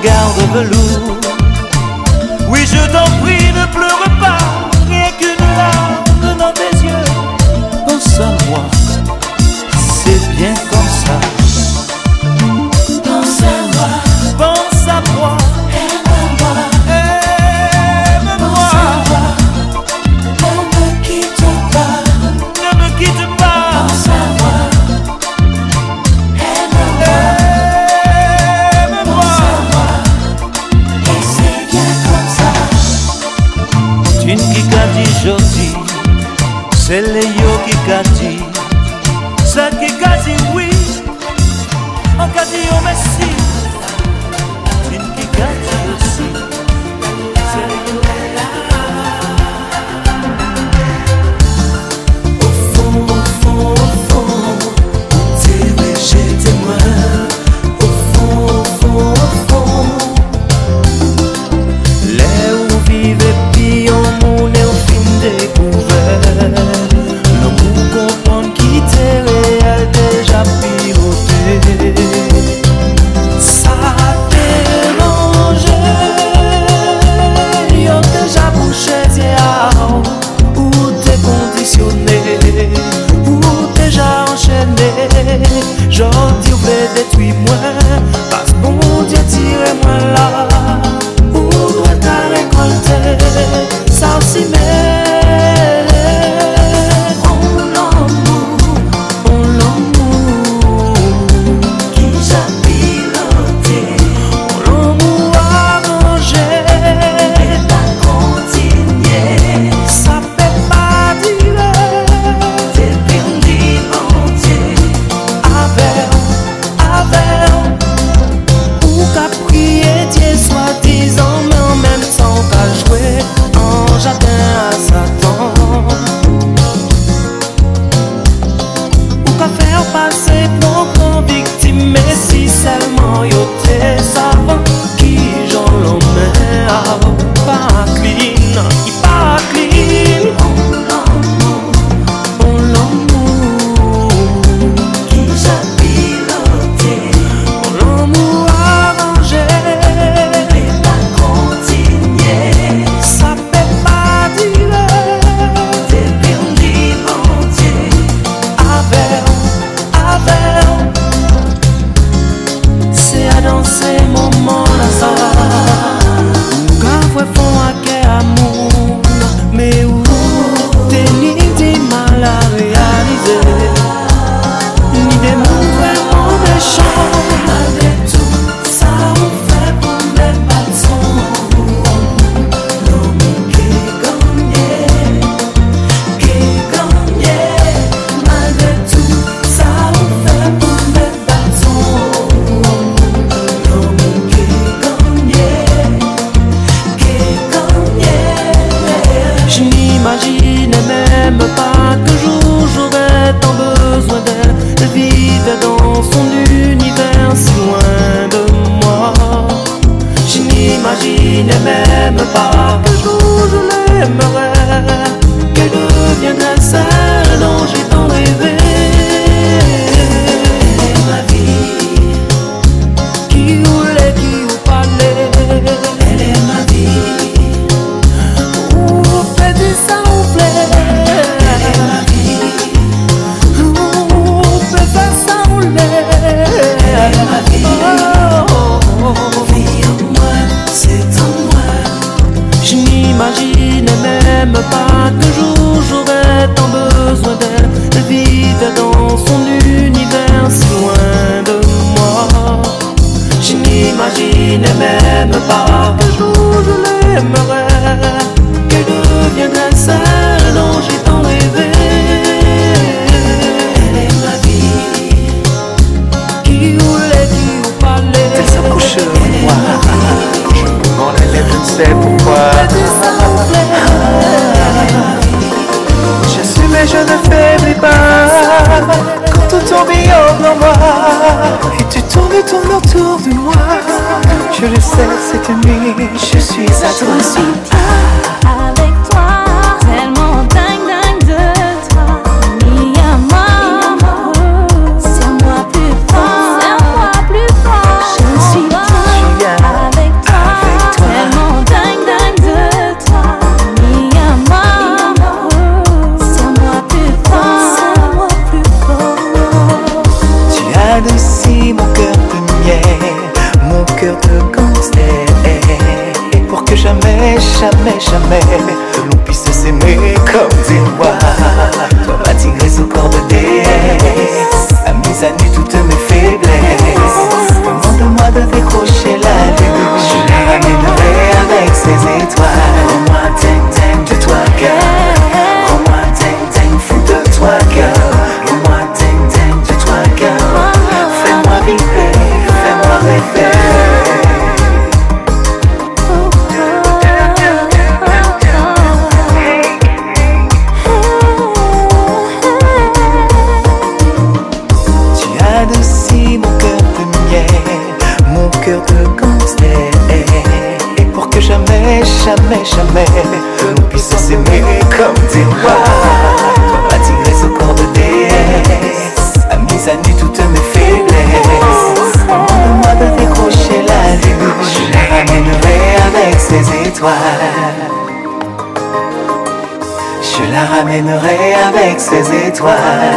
regarde au velours. Oui, je t'en prie, besoin d'elle. Dans son univers si loin de moi. Je n'imaginais même pas. twice.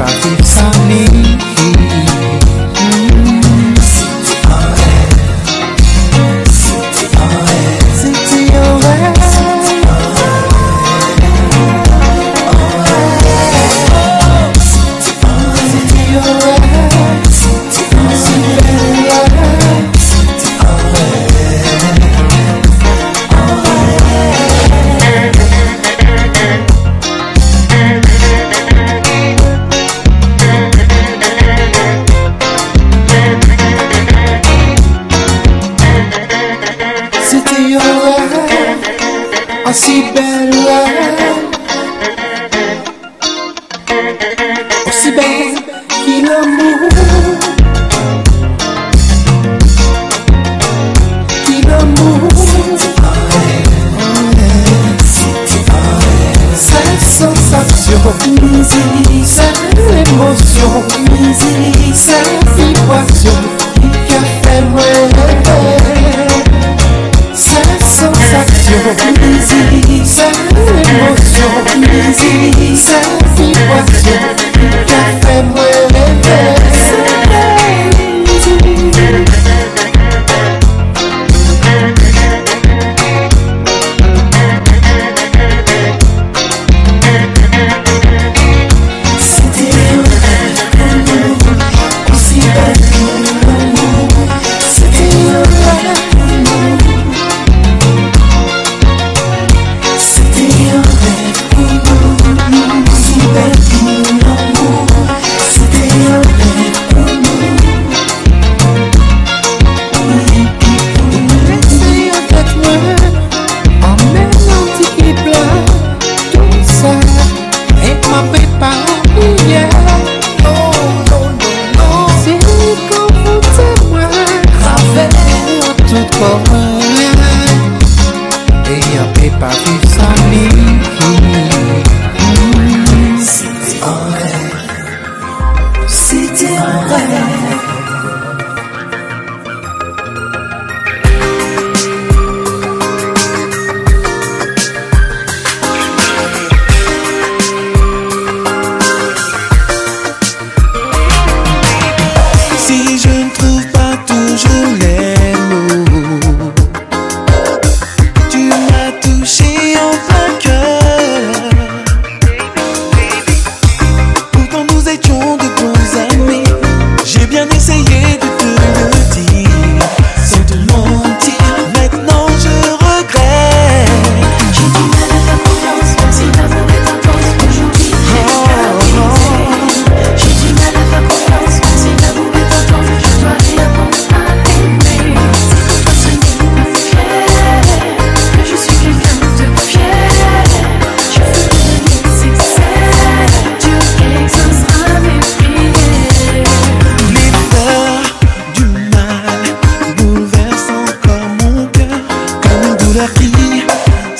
pas fixer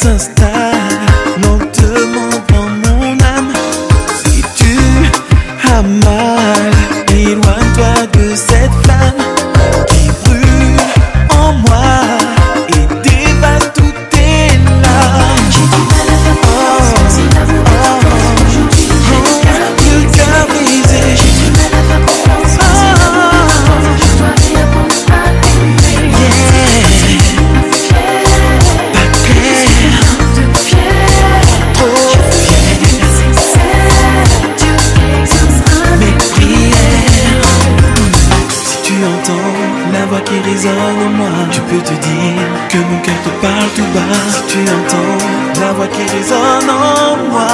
Just stop. Tu entends la voix qui résonne en moi.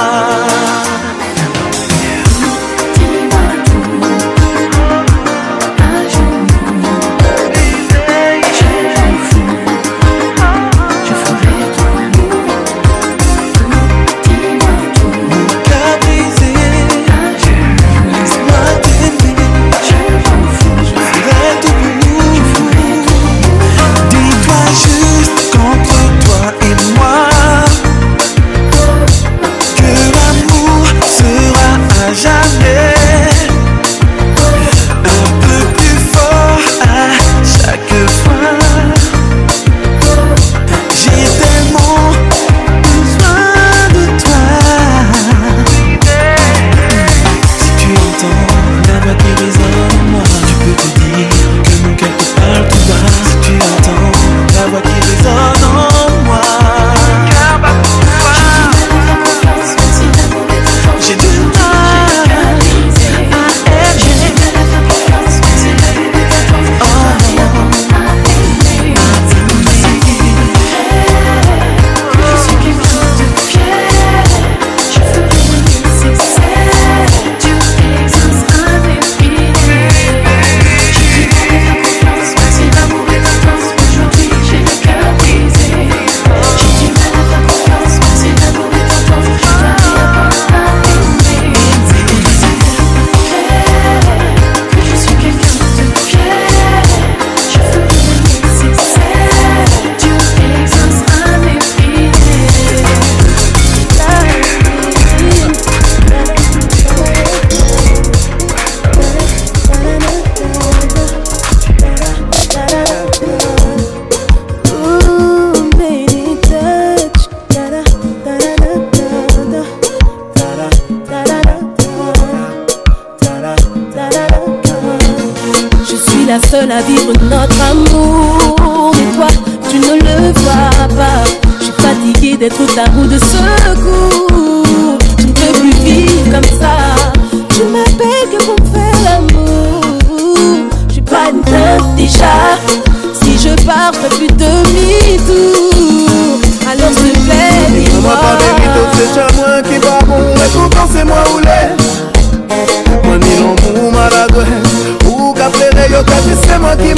yo kati se mwen ki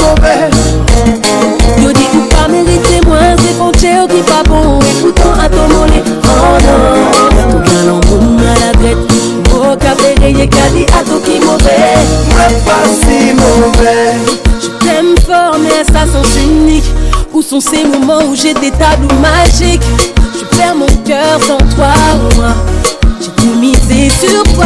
Yo di ou pa merite mwen Se ponche yo ki pa bon. E koutan a ton mole Oh nan la dret Mwen ka pereye kadi a tou ki mwove Mwen si mwove Je t'aime fort mais ça sens unique Où sont ces moments où j'ai des tableaux magiques? Je perds mon cœur sans toi, moi. J'ai tout misé sur toi.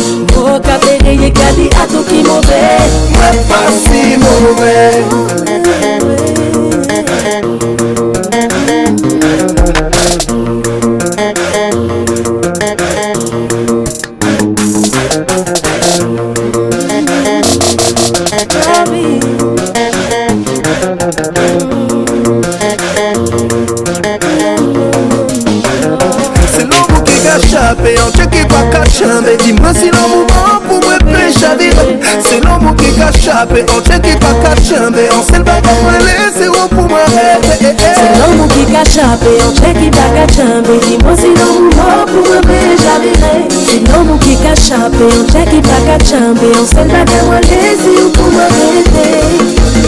kabere ye kadi atoki mauvais moi pas si mauvais qui cache chaper On check qui pas cache chamber On sait pas comment laisser au pour moi C'est l'amour qui cache chaper On check qui pas cache chamber Dis-moi si l'amour pour moi pêche à vivre C'est l'amour qui cache chaper On check qui pas cache chamber On sait pas comment laisser au pour moi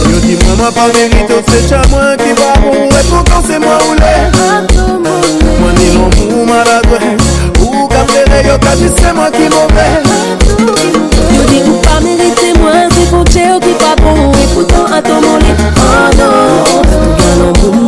Yo dis-moi ma pas vérité C'est chat moi qui va bon Et pourtant c'est moi ou l'est. Moi ni l'amour malade yo kasi c'est moi qui mauvais Yo dis ou pas mériter moi C'est pour Dieu qui pas bon Et pourtant à ton mon lit Oh non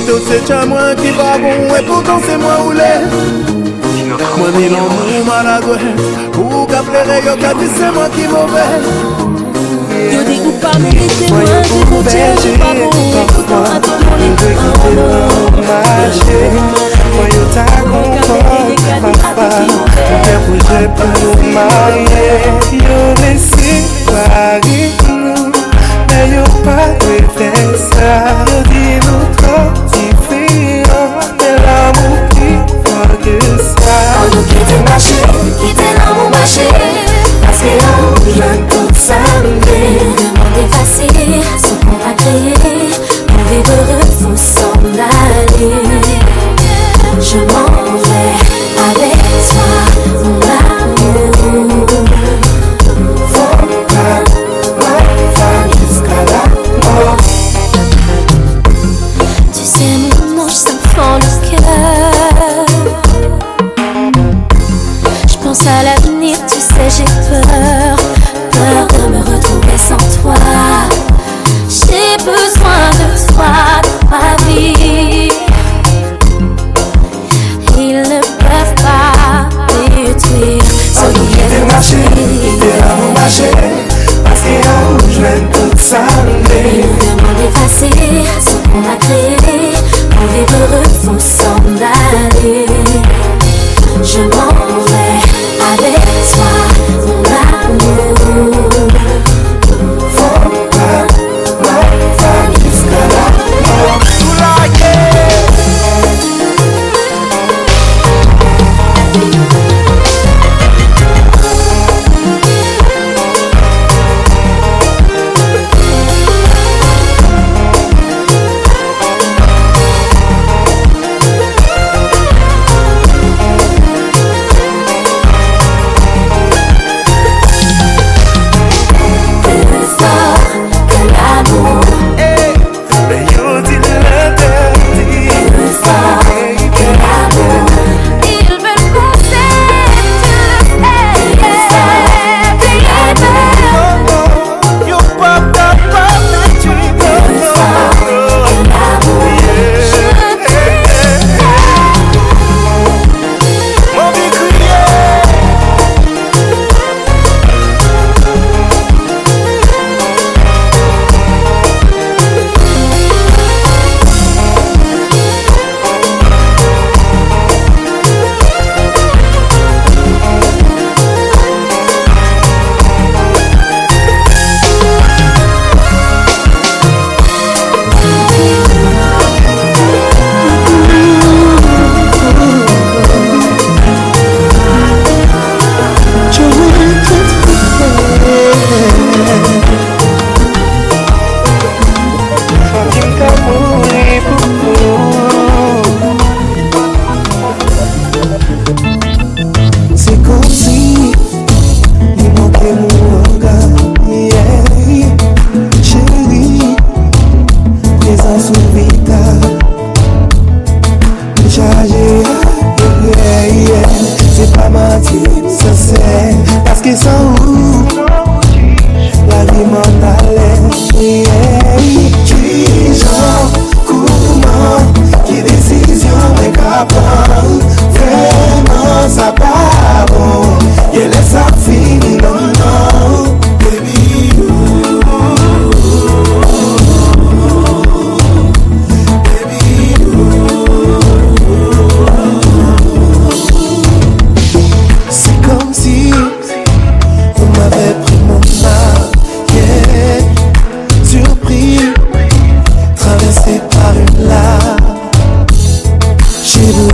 Mwen pa ou se chan mwen ki pa bon E pourtant se mwen ou le Mwen ni lan mou maladwe Ou ka plere yo ka di se mwen ki mouve Yo di ou pa merite mwen pou tche ou pa bon. E pourtant a tout mon li Marche Mwen yo ta kompon Ma fa Mwen pou jè pou marye Yo lesi pari nou yo pa kwe fè sa Yo di nou tro ti fè yo Mè l'amou ki fò ke sa An nou ki te mwache, ki te l'amou mwache Paske l'amou jan tout sa mè Mè mwen te fase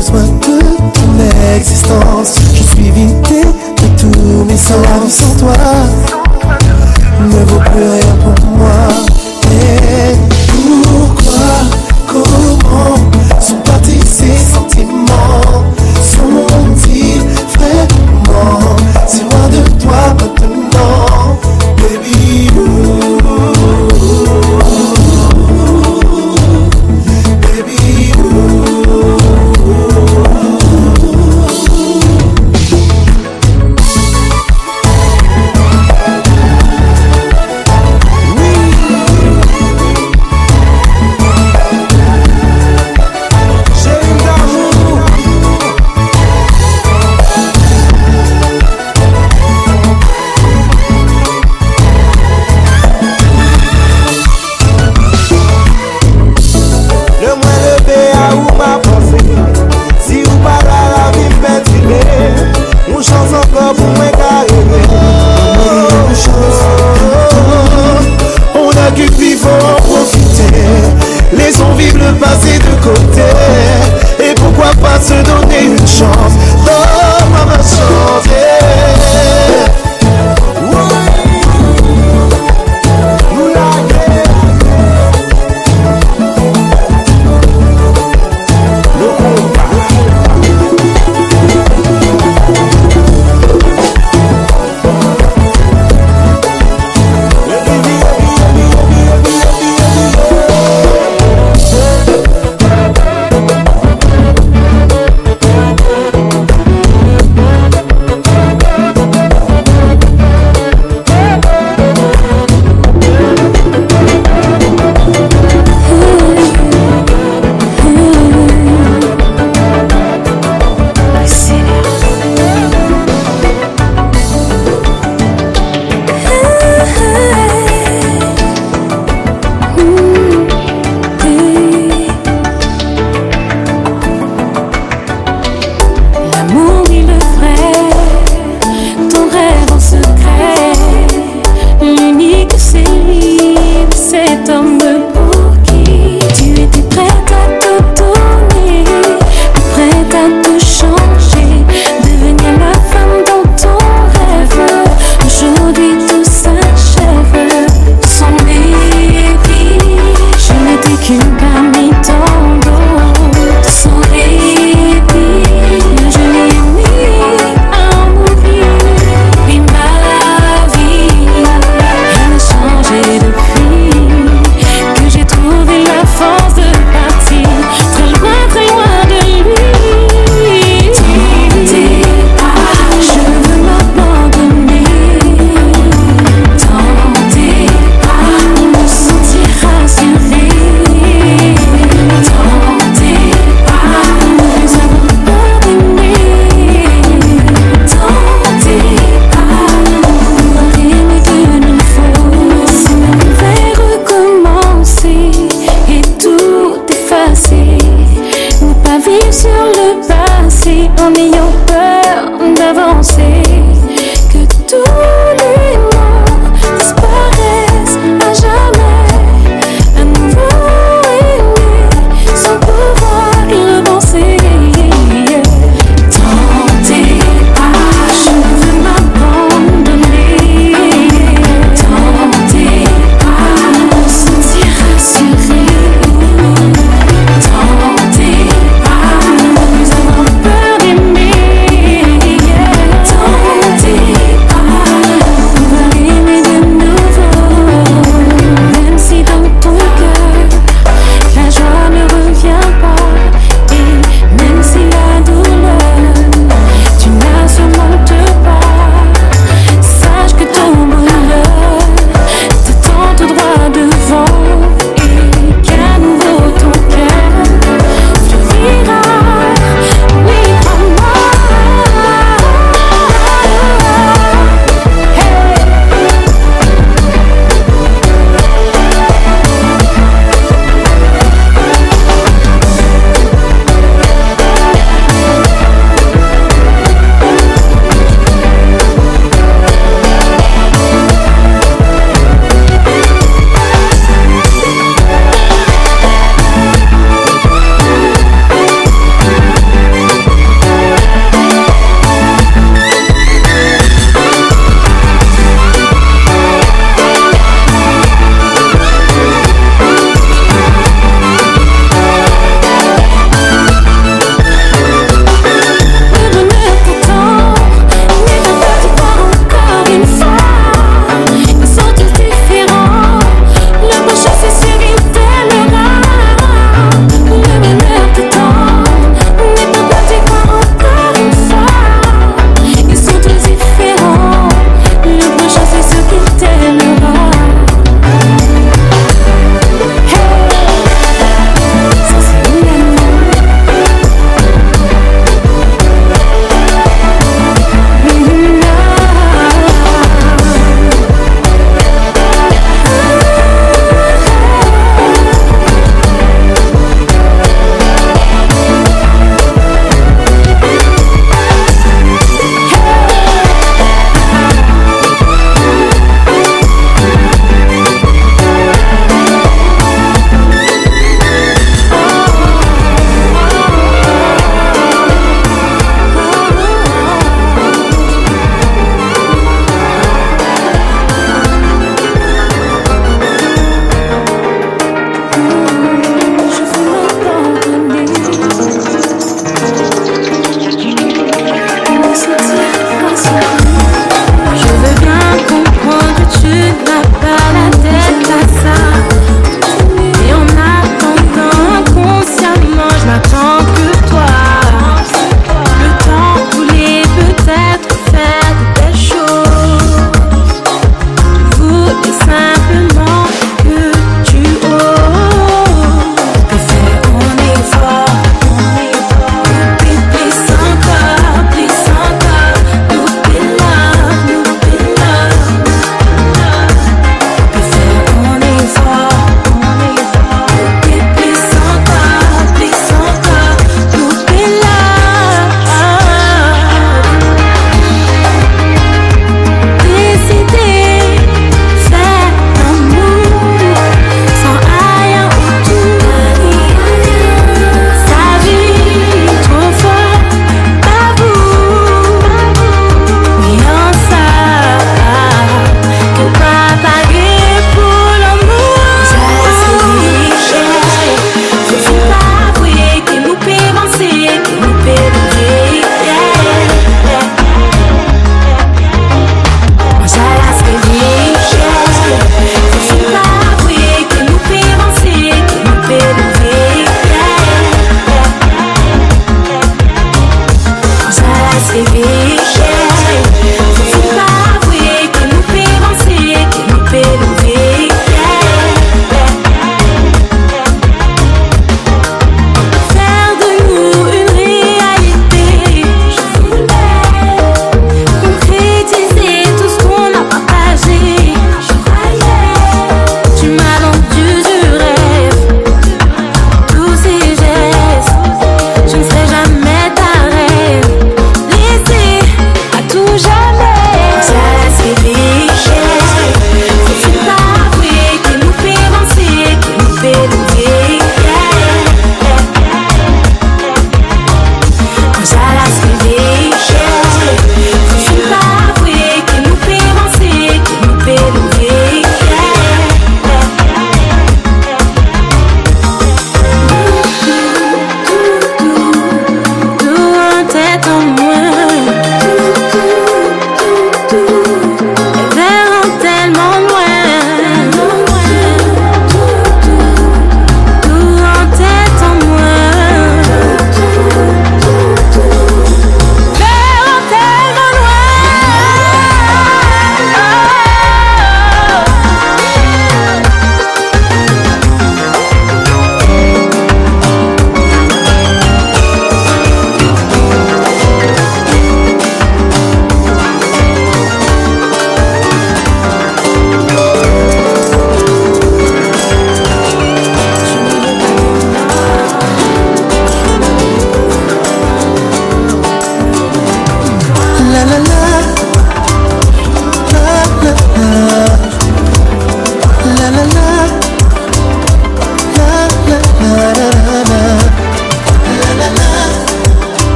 besoin de ton existence. Je suis vidé de tous mes sens. Sans toi ne vaut plus rien pour moi.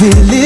believe